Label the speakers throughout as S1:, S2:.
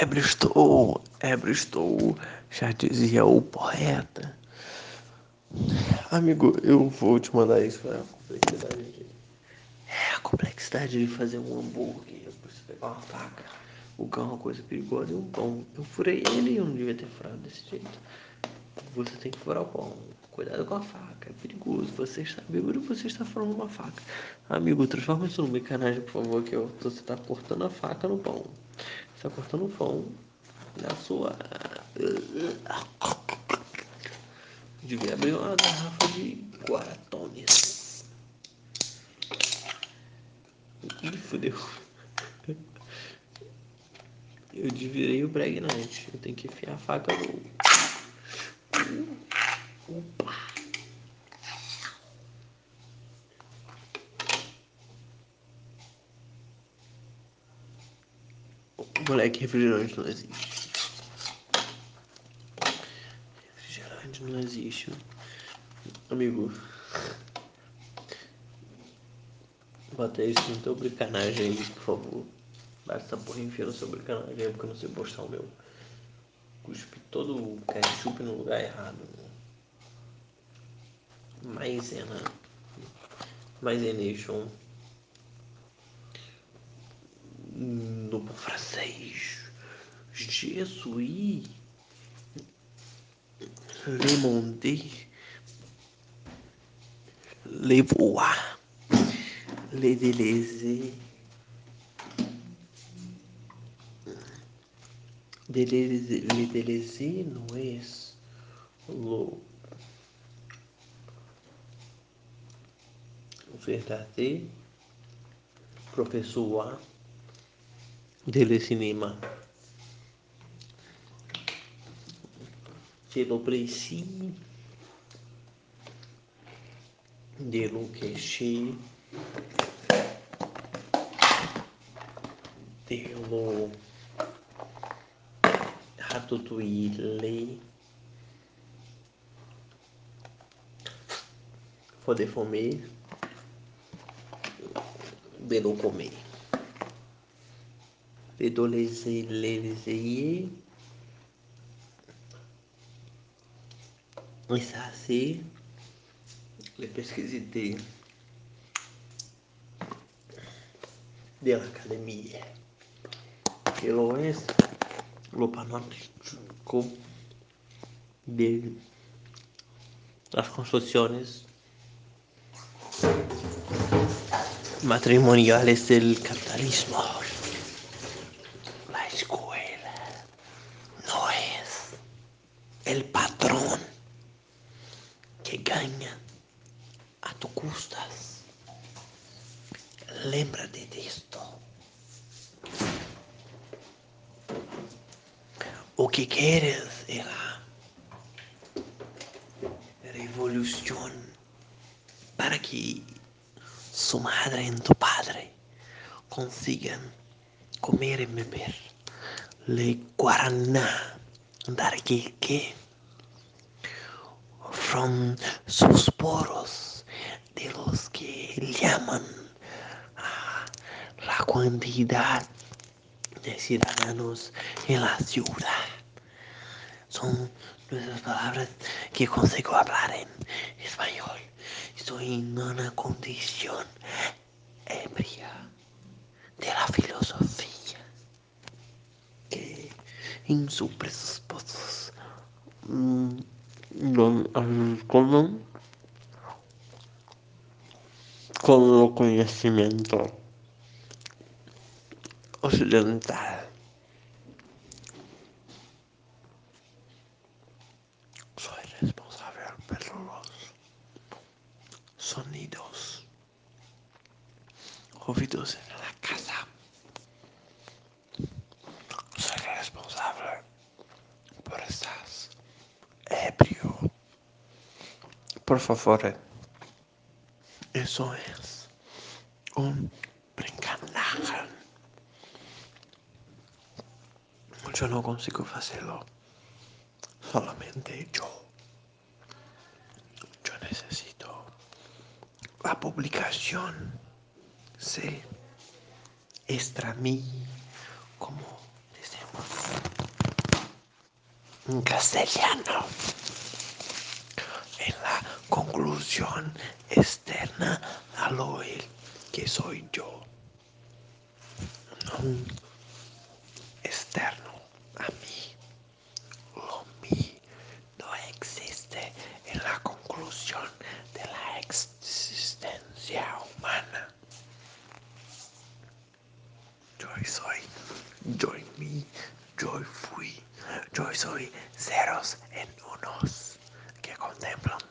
S1: Ébrio estou, ébrio estou, já dizia o poeta. Amigo, eu vou te mandar isso para a complexidade aqui. É a complexidade de fazer um hambúrguer. Você pegar uma faca, o cão é uma coisa perigosa e um pão. Eu furei ele e eu não devia ter furado desse jeito. Você tem que furar o pão. Cuidado com a faca, é perigoso. Você está bêbado você está furando uma faca. Amigo, transforma isso no mecanagem, por favor, que eu, você está cortando a faca no pão. Está cortando o pão na sua. Devia abrir uma garrafa de Guaratones. Ih, fodeu. Eu desvirei o pregnante. Eu tenho que enfiar a faca no. Opa! Moleque, refrigerante não existe. Refrigerante não existe. Amigo. Bota isso no teu bricanagem aí, por favor. Basta essa porra enfia no seu bricanagem aí, porque eu não sei postar o meu. Cuspe todo o ketchup no lugar errado. Maisena. Maisenation. francês, Jesuí, Lemondé, Levois, Ledeleze, le Ledeleze não é lo verdadeiro professor A de cinema. Pelo princípio de lo que che de lo ratatouille. Poder comer de lo comer de do, le, se, le, de, se, ye. Es así. De la academia. Que lo es lo panorámico de las construcciones matrimoniales del capitalismo. Le guaraná que from sus poros de los que llaman a la cantidad de ciudadanos en la ciudad. Son nuestras palabras que consigo hablar en español. Estoy en una condición ebria de la filosofía que en sus presupuestos mm, con, con el conocimiento occidental. Soy responsable por los sonidos oídos en la casa. Soy responsable por estas ebrio. Por favor, eso es un brincanaje. Yo no consigo hacerlo. Solamente yo. Yo necesito la publicación. Sí. Extra mí como un castellano. En la conclusión externa al oír que soy yo. No externo a mí. Lo mí no existe en la conclusión de la existencia humana. Yo soy, yo y mí, yo yo soy ceros en unos que contemplan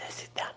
S1: necessidade.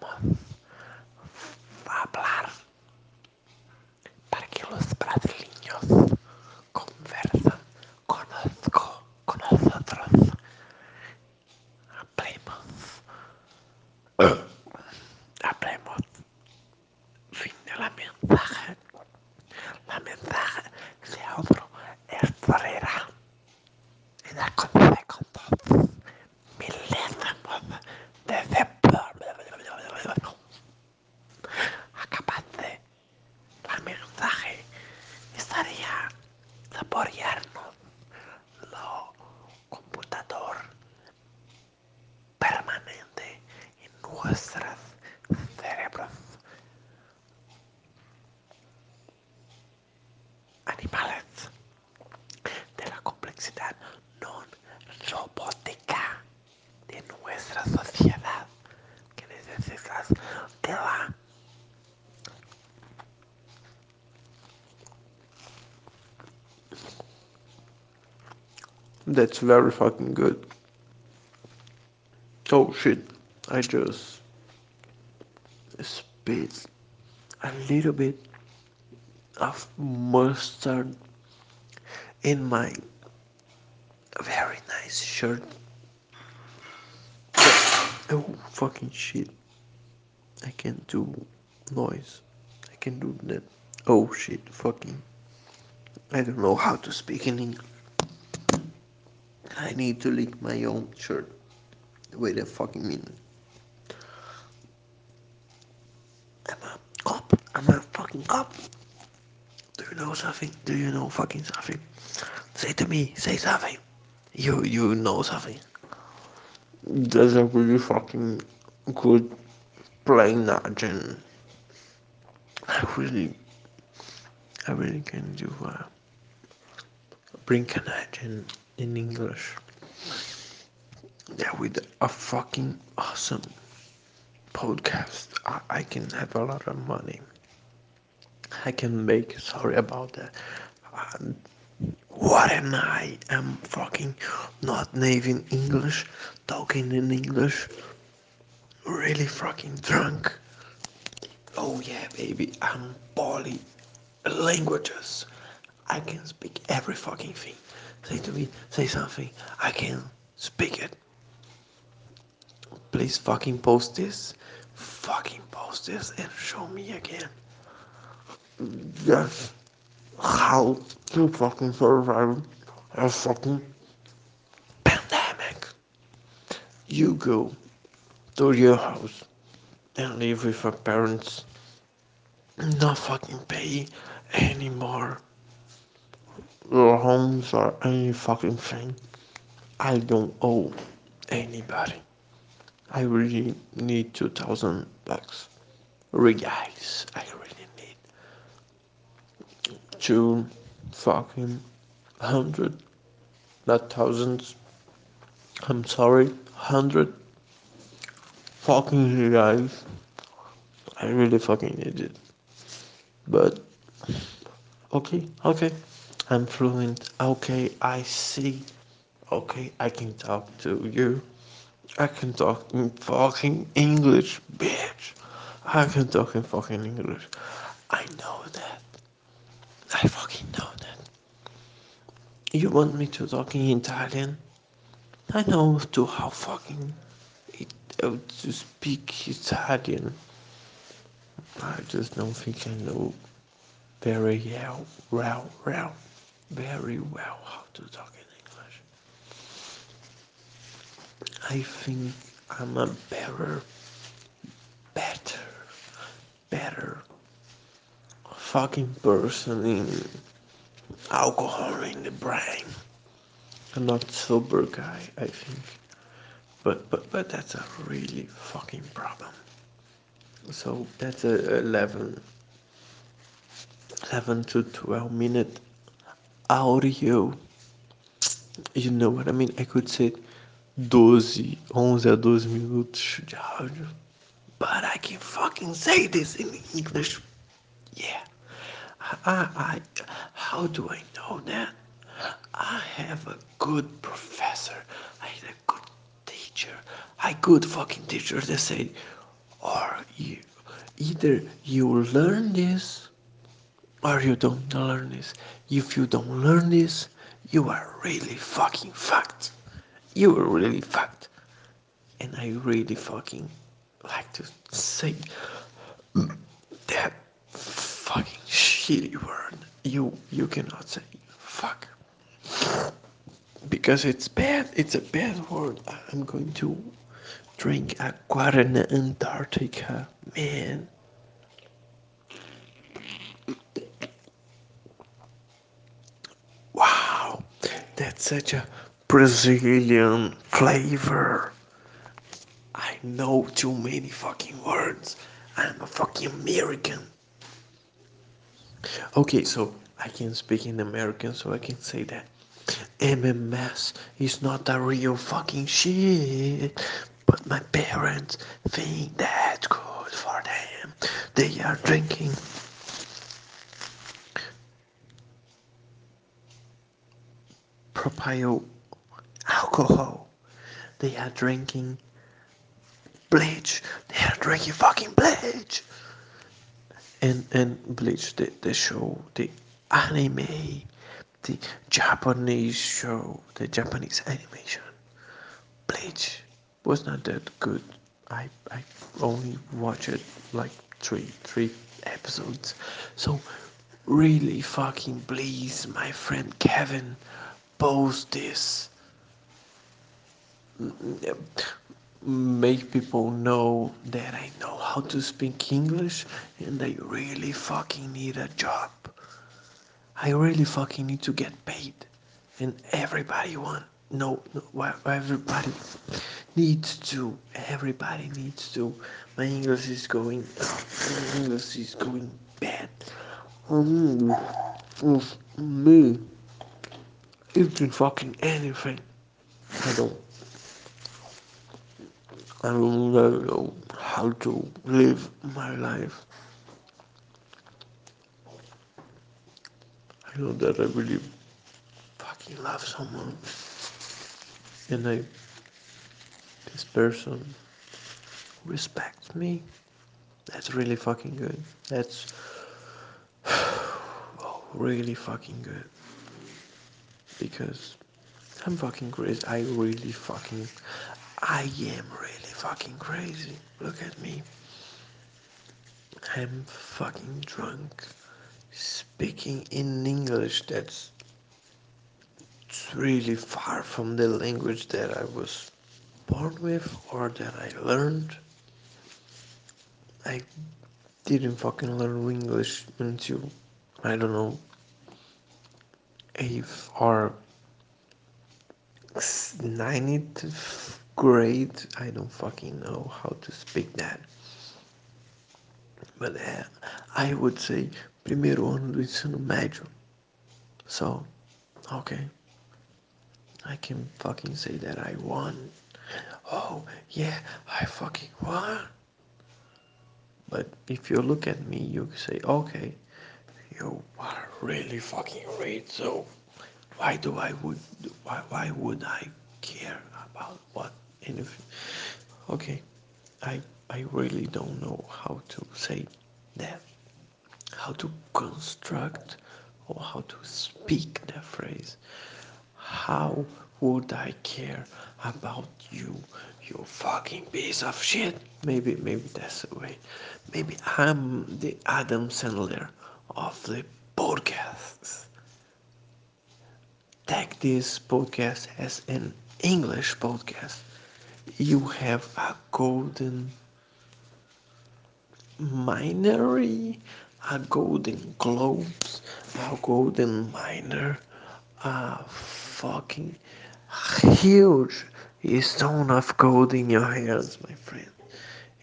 S1: Robótica de nuestra sociedad que necesitas de la That's very fucking good. Oh shit, I just spit a little bit of mustard in my very nice shirt. Oh fucking shit. I can do noise. I can do that. Oh shit, fucking. I don't know how to speak in English. I need to lick my own shirt. Wait a fucking minute. I'm a cop. I'm a fucking cop. Do you know something? Do you know fucking something? Say to me. Say something. You you know something. That's a really fucking good playing agent. I really, I really can do uh, bring an agent in English. Yeah, with a fucking awesome podcast, I, I can have a lot of money. I can make. Sorry about that. Um, what am I? I'm fucking not native English, talking in English, really fucking drunk. Oh yeah, baby, I'm poly languages. I can speak every fucking thing. Say to me, say something. I can speak it. Please fucking post this. Fucking post this and show me again. Just how to fucking survive a fucking pandemic. You go to your house and live with your parents. Not fucking pay anymore. Your homes or any fucking thing. I don't owe anybody. I really need 2000 bucks. Reais. I two fucking hundred, not thousands. I'm sorry, hundred fucking guys. I really fucking need it. But okay, okay. I'm fluent. Okay, I see. Okay, I can talk to you. I can talk in fucking English, bitch. I can talk in fucking English. I know that. I fucking know that. You want me to talk in Italian? I know to how fucking it, uh, to speak Italian. I just don't think I know very well, well, well, very well how to talk in English. I think I'm a better, better, better fucking person in alcohol in the brain. I'm not sober guy, I think. But but but that's a really fucking problem. So that's a 11, 11 to 12 minute audio. You know what I mean? I could say 12, 11 a 12 minutos de áudio. But I can fucking say this in English. Yeah. I, I, how do I know that? I have a good professor. I had a good teacher. A good fucking teacher that said, or you, either you learn this or you don't learn this. If you don't learn this, you are really fucking fucked. You are really fucked. And I really fucking like to say mm, that fucking shitty word. You you cannot say fuck because it's bad. It's a bad word. I'm going to drink a Guarana Antarctica, man. Wow, that's such a Brazilian flavor. I know too many fucking words. I'm a fucking American. Okay, so I can speak in American, so I can say that MMS is not a real fucking shit. But my parents think that's good for them. They are drinking propyl alcohol. They are drinking bleach. They are drinking fucking bleach. And and bleach the, the show the anime the Japanese show the Japanese animation Bleach was not that good. I I only watched it like three three episodes. So really fucking please my friend Kevin post this make people know that I know how to speak English and I really fucking need a job. I really fucking need to get paid. And everybody want no, no everybody needs to everybody needs to my English is going my English is going bad. Um, me eating fucking anything. I don't I don't know how to live my life. I know that I really fucking love someone and I this person respects me. That's really fucking good. That's oh, really fucking good. Because I'm fucking crazy. I really fucking I am really fucking crazy. Look at me. I'm fucking drunk. Speaking in English that's really far from the language that I was born with or that I learned. I didn't fucking learn English until, I don't know, eighth or 90th great. I don't fucking know how to speak that. But é, I would say primeiro ano do ensino médio. So, okay. I can fucking say that I won. Oh, yeah, I fucking won. But if you look at me, you say, okay, you are really fucking great. So, why do I would why, why would I care about what Okay, I I really don't know how to say that, how to construct or how to speak the phrase. How would I care about you, you fucking piece of shit? Maybe, maybe that's the way. Maybe I'm the Adam Sandler of the podcasts. Take this podcast as an English podcast. You have a golden minery, a golden globes, a golden miner, a fucking huge stone of gold in your hands, my friend.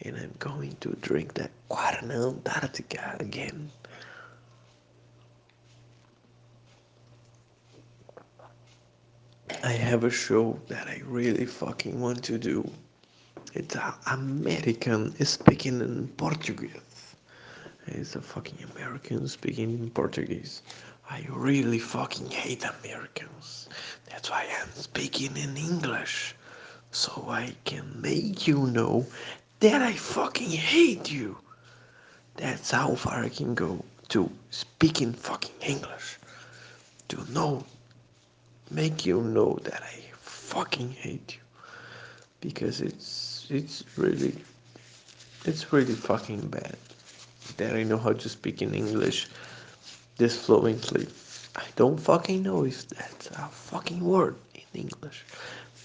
S1: And I'm going to drink that Guarana Antarctica again. I have a show that I really fucking want to do. It's an American speaking in Portuguese. It's a fucking American speaking in Portuguese. I really fucking hate Americans. That's why I'm speaking in English. So I can make you know that I fucking hate you. That's how far I can go to speaking fucking English. To know, make you know that I fucking hate you. Because it's, it's really, it's really fucking bad that I know how to speak in English this fluently. I don't fucking know if that's a fucking word in English,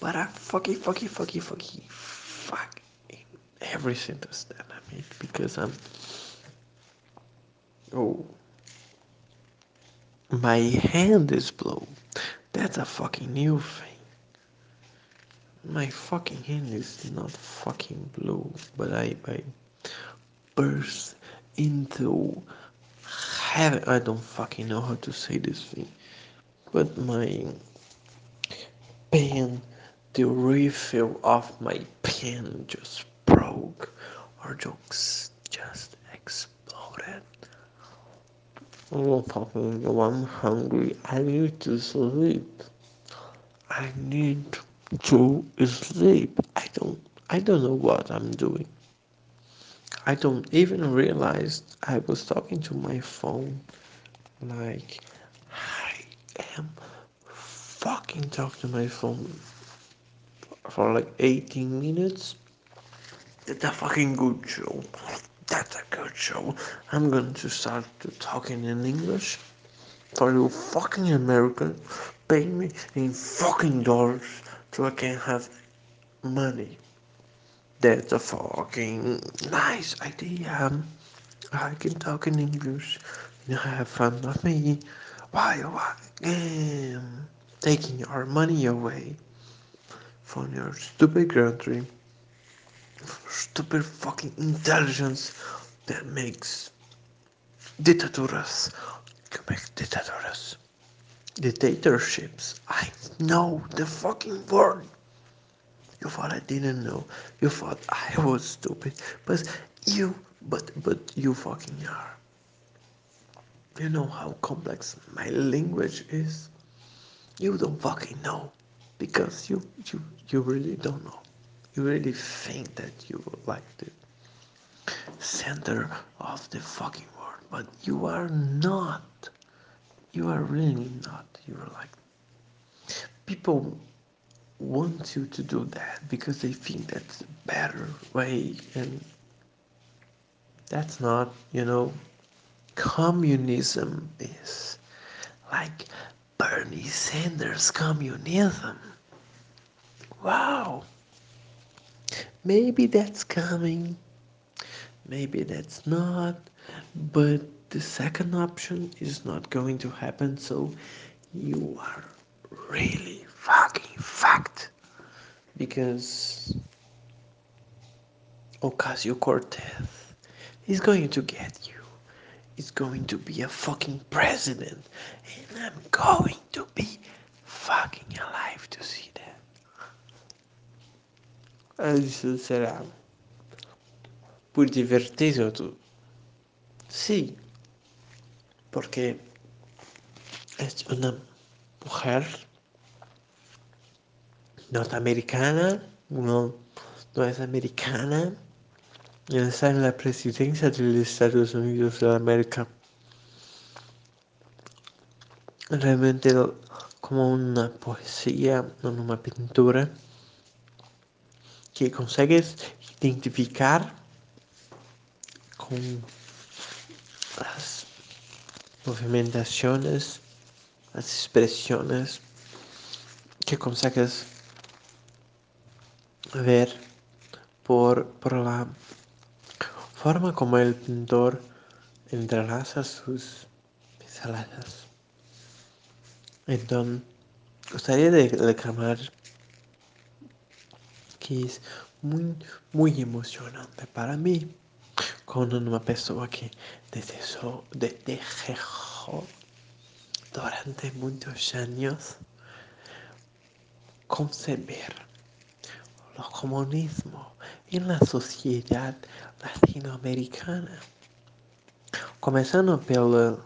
S1: but I fucking fucking fucking fucking fuck in every sentence that I make because I'm. Oh, my hand is blue. That's a fucking new thing. My fucking hand is not fucking blue, but I I burst into heaven. I don't fucking know how to say this thing, but my pen, the refill of my pen just broke, or just just exploded. Oh, fucking, I'm hungry. I need to sleep. I need to sleep. I don't. I don't know what I'm doing. I don't even realize I was talking to my phone. Like, I am fucking talking to my phone for like 18 minutes. That's a fucking good show. That's a good show. I'm going to start to talking in English. For you fucking Americans pay me in fucking dollars so I can have money. That's a fucking nice idea. I can talk in English. and have fun with me. Why, why, um, taking our money away from your stupid country, stupid fucking intelligence that makes dictaturas, que makes dictaturas, dictatorships. I know the fucking word. You thought I didn't know. You thought I was stupid, but you, but but you fucking are. You know how complex my language is. You don't fucking know, because you you you really don't know. You really think that you like the center of the fucking world, but you are not. You are really not. You are like people want you to do that because they think that's a better way and that's not you know communism is like bernie sanders communism wow maybe that's coming. Maybe that's not. But the second option is not going to happen. So you are really fucking fucked. Because Ocasio-Cortez is going to get you. Is going to be a fucking president, and I'm going to be fucking alive to see será por divertido tú. Sí, porque es una mujer norteamericana, no, no es americana, está en la presidencia de los Estados Unidos de América. Realmente como una poesía, no una pintura, que consigues identificar con las movimentaciones, las expresiones que consigues ver por, por la forma como el pintor entrelaza sus pinceladas. Entonces, gostaria de reclamar que es muy, muy emocionante para mí. Con una persona que deseo, durante muchos años conceber el comunismo en la sociedad latinoamericana, comenzando pela,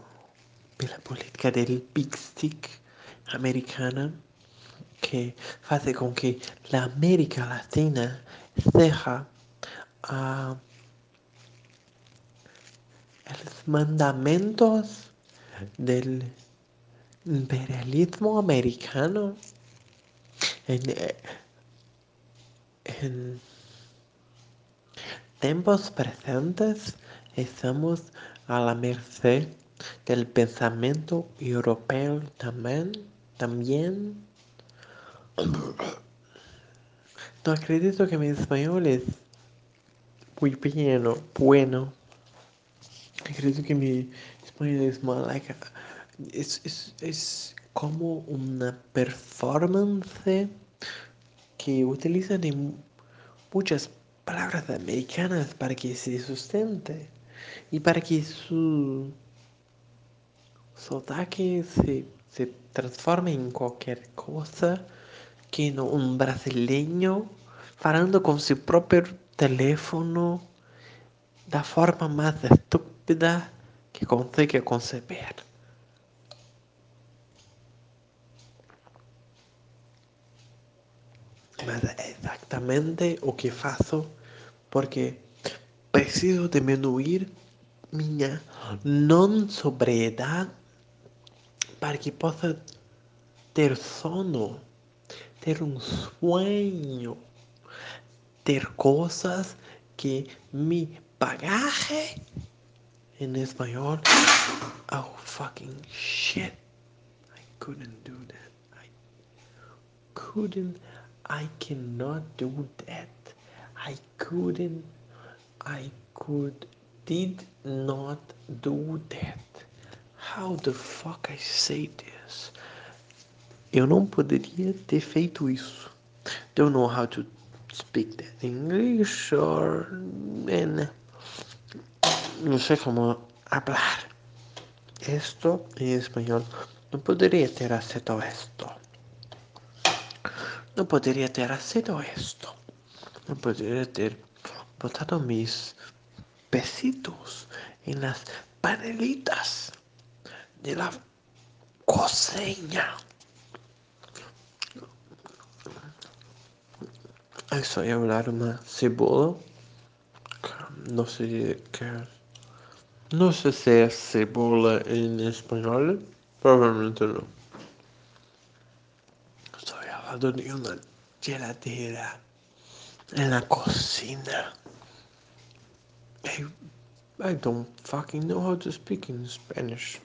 S1: pela política del Big Stick americana que hace con que la América Latina deja uh, los mandamentos del imperialismo americano en, en tiempos presentes estamos a la merced del pensamiento europeo también también no acredito que mi español es muy bueno. Acredito que mi español es like es, es, es como una performance que utilizan en muchas palabras americanas para que se sustente y para que su, ataque se, se transforme en cualquier cosa que no un brasileño falando con su propio teléfono da forma más estúpida que consigue conceber. Mas é exatamente o que faço porque preciso diminuir minha não sobriedade para que possa ter sono, ter um sonho, ter cosas que mi bagaje em espanhol. Oh fucking shit! I couldn't do that. I couldn't. I cannot do that. I couldn't. I could did not do that. How the fuck I say this? Eu não poderia ter feito isso. Don't know how to speak that English or in no sé cómo hablar esto en español. No podría ter aceito esto. No podría ter aceito esto. No podría ter botado mis pesitos en las panelitas de la cocina. Eso a hablar una cebola. No sé qué. No sé si es cebola en español. Probablemente no. Estoy hablando de una geladera en la cocina. I, I don't fucking know how to speak in Spanish.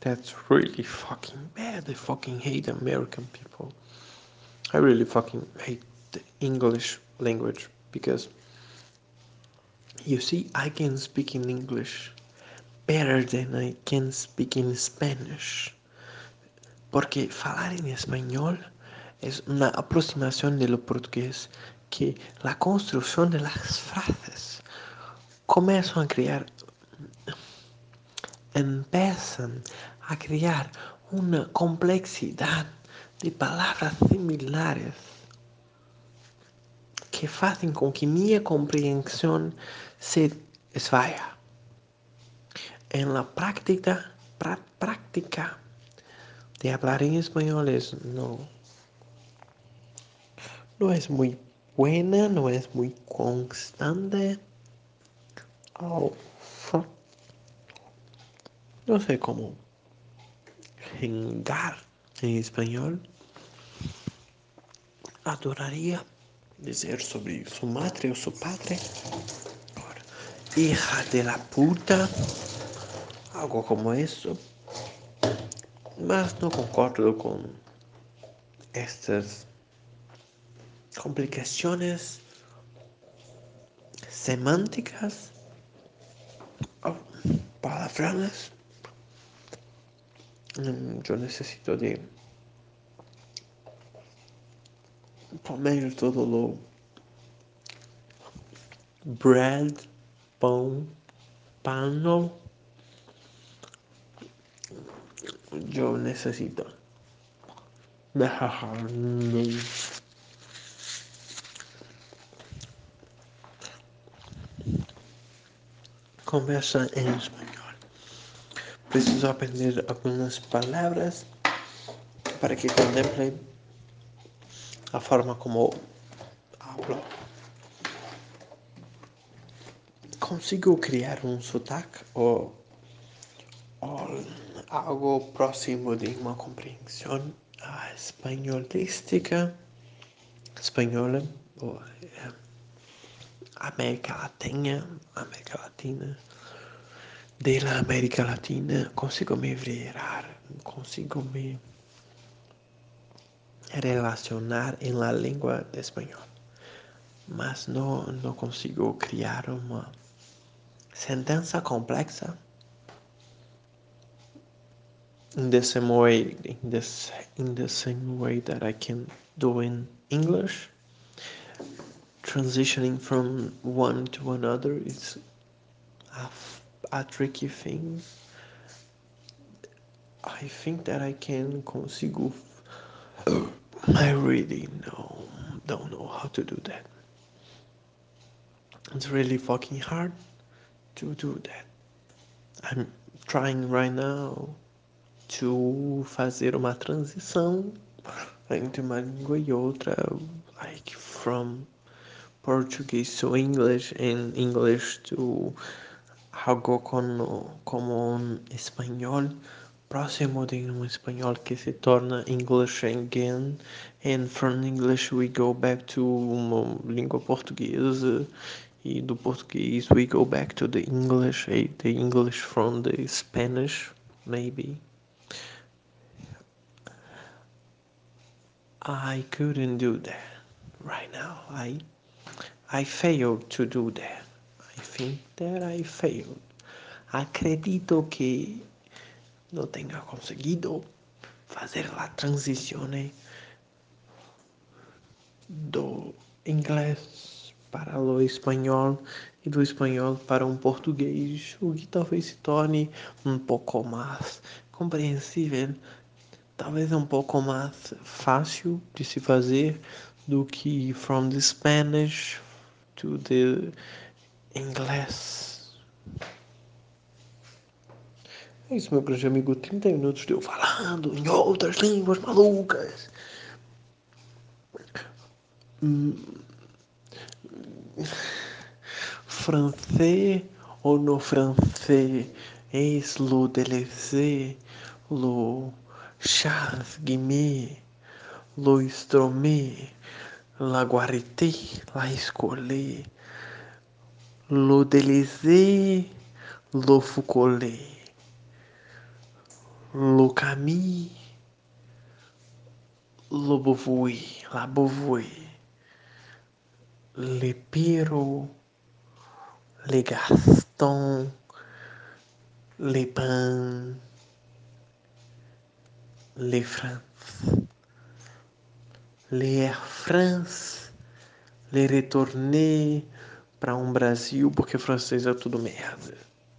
S1: That's really fucking bad. I fucking hate American people. I really fucking hate the English language because you see, I can speak in English better than I can speak in Spanish. Porque falar en español es una aproximación de lo portugués que la construcción de las frases comienzan a crear, a crear una complejidad de palabras similares que fazem com que minha compreensão se esvaia. En la práctica, pra, práctica de hablar en español es no, no es muy buena, no es muy constante. Oh, no sé cómo jengar en español. Adoraría decir sobre su madre o su padre. Hija de la puta. Algo como eso. Mas no concordo con estas complicaciones semánticas o palabras. Yo necesito de Palmeiras todo louco. Bread, pão, pano. Yo necesito. Conversa en español. Preciso aprender algunas palabras para que contemplen a forma como hablo. Consigo criar um sotaque ou, ou algo próximo de uma compreensão espanholística espanhola ou é, América Latina, América Latina, de América Latina, consigo me virar, consigo me relacionar en la lengua español, mas no, no consigo criar uma sentença complexa in the same way in in the same way that I can do in English. Transitioning from one to another is a, a tricky thing. I think that I can consigo I really know don't know how to do that. It's really fucking hard to do that. I'm trying right now to fazer uma transição entre uma língua e outra like from Portuguese to English and English to algo como, como um espanhol próximo de um espanhol que se torna English again and from English we go back to uma língua portuguesa e do português we go back to the English the English from the Spanish maybe I couldn't do that right now I I failed to do that. I think that I failed. Acredito que no tenga conseguido fazer la transición do inglês para o espanhol e do espanhol para um português, o que talvez se torne um pouco mais compreensível, talvez um pouco mais fácil de se fazer do que from the Spanish to the inglês. É isso, meu grande amigo. 30 minutos de eu falando em outras línguas malucas. Hum, francês ou no francês es lo délaissé, lo Charles Guimê, lo la guarité, la escolé, lo délaissé, lo Foucaulté, Lucami, Lobovui, Labovui, Lepiro, Legaston, Leban, Le France, Le Air France, Le Retourner para um Brasil, porque francês é tudo merda.